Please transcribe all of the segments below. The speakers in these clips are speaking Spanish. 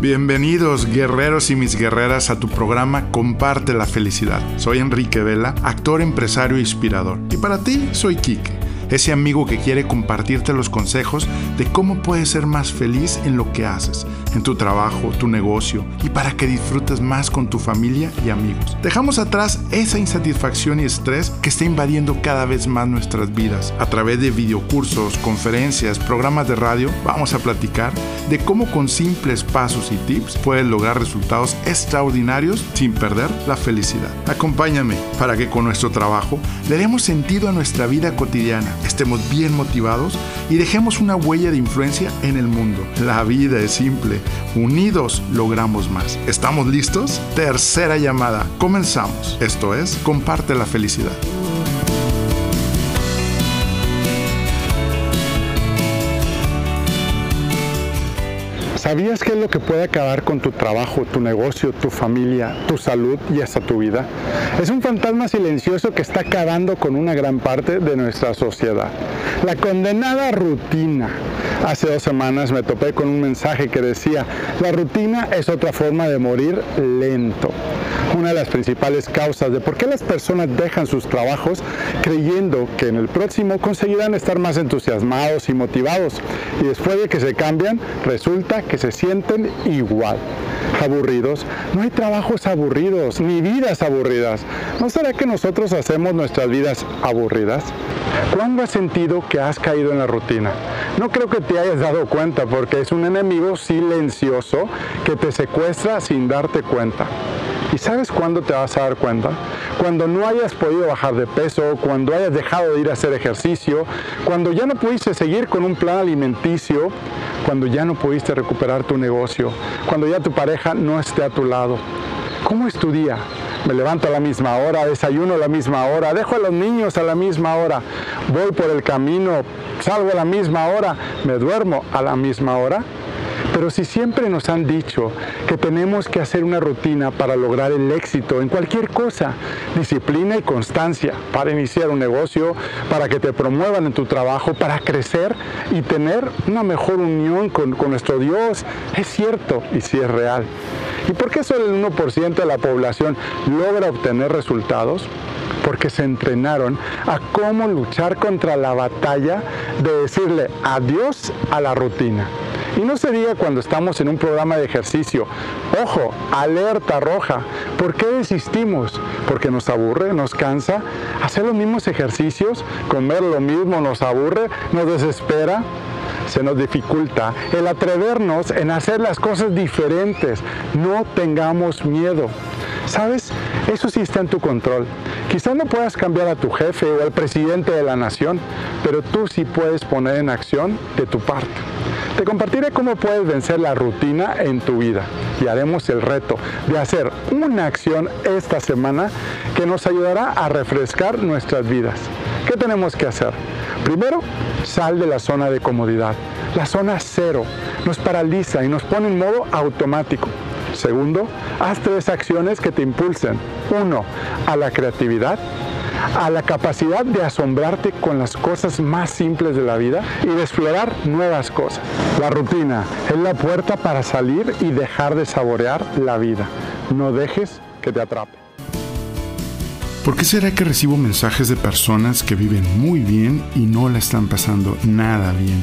Bienvenidos guerreros y mis guerreras a tu programa Comparte la Felicidad. Soy Enrique Vela, actor, empresario e inspirador. Y para ti soy Quique ese amigo que quiere compartirte los consejos de cómo puedes ser más feliz en lo que haces, en tu trabajo, tu negocio y para que disfrutes más con tu familia y amigos. Dejamos atrás esa insatisfacción y estrés que está invadiendo cada vez más nuestras vidas. A través de videocursos, conferencias, programas de radio, vamos a platicar de cómo con simples pasos y tips puedes lograr resultados extraordinarios sin perder la felicidad. Acompáñame para que con nuestro trabajo le demos sentido a nuestra vida cotidiana estemos bien motivados y dejemos una huella de influencia en el mundo. La vida es simple, unidos logramos más. ¿Estamos listos? Tercera llamada, comenzamos. Esto es, comparte la felicidad. ¿Sabías qué es lo que puede acabar con tu trabajo, tu negocio, tu familia, tu salud y hasta tu vida? Es un fantasma silencioso que está acabando con una gran parte de nuestra sociedad. La condenada rutina. Hace dos semanas me topé con un mensaje que decía, la rutina es otra forma de morir lento una de las principales causas de por qué las personas dejan sus trabajos creyendo que en el próximo conseguirán estar más entusiasmados y motivados y después de que se cambian resulta que se sienten igual. Aburridos. No hay trabajos aburridos, ni vidas aburridas. ¿No será que nosotros hacemos nuestras vidas aburridas? ¿Cuándo has sentido que has caído en la rutina? No creo que te hayas dado cuenta porque es un enemigo silencioso que te secuestra sin darte cuenta. ¿Y sabes cuándo te vas a dar cuenta? Cuando no hayas podido bajar de peso, cuando hayas dejado de ir a hacer ejercicio, cuando ya no pudiste seguir con un plan alimenticio, cuando ya no pudiste recuperar tu negocio, cuando ya tu pareja no esté a tu lado. ¿Cómo es tu día? Me levanto a la misma hora, desayuno a la misma hora, dejo a los niños a la misma hora, voy por el camino, salgo a la misma hora, me duermo a la misma hora. Pero si siempre nos han dicho que tenemos que hacer una rutina para lograr el éxito en cualquier cosa, disciplina y constancia para iniciar un negocio, para que te promuevan en tu trabajo, para crecer y tener una mejor unión con, nuestro Dios, es cierto y sí es real. ¿Y por qué solo el 1% de la población logra obtener resultados? porque se entrenaron a cómo luchar contra la batalla de decirle adiós a la rutina. Y no sería cuando estamos en un programa de ejercicio. Ojo, alerta roja. ¿Por qué desistimos? Porque nos aburre, nos cansa. Hacer los mismos ejercicios, comer lo mismo nos aburre, nos desespera se nos dificulta el atrevernos en hacer las cosas diferentes. No tengamos miedo. ¿Sabes? Eso sí está en tu control. Quizás no puedas cambiar a tu jefe o al presidente de la nación, pero tú sí puedes poner en acción de tu parte. Te compartiré cómo puedes vencer la rutina en tu vida y haremos el reto de hacer una acción esta semana que nos ayudará a refrescar nuestras vidas. ¿Qué tenemos que hacer? Primero, sal de la zona de comodidad. La zona cero nos paraliza y nos pone en modo automático. Segundo, haz tres acciones que te impulsen. Uno, a la creatividad a la capacidad de asombrarte con las cosas más simples de la vida y de explorar nuevas cosas. La rutina es la puerta para salir y dejar de saborear la vida. No dejes que te atrape. ¿Por qué será que recibo mensajes de personas que viven muy bien y no la están pasando nada bien?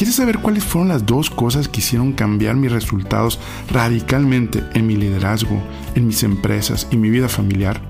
¿Quieres saber cuáles fueron las dos cosas que hicieron cambiar mis resultados radicalmente en mi liderazgo, en mis empresas y mi vida familiar?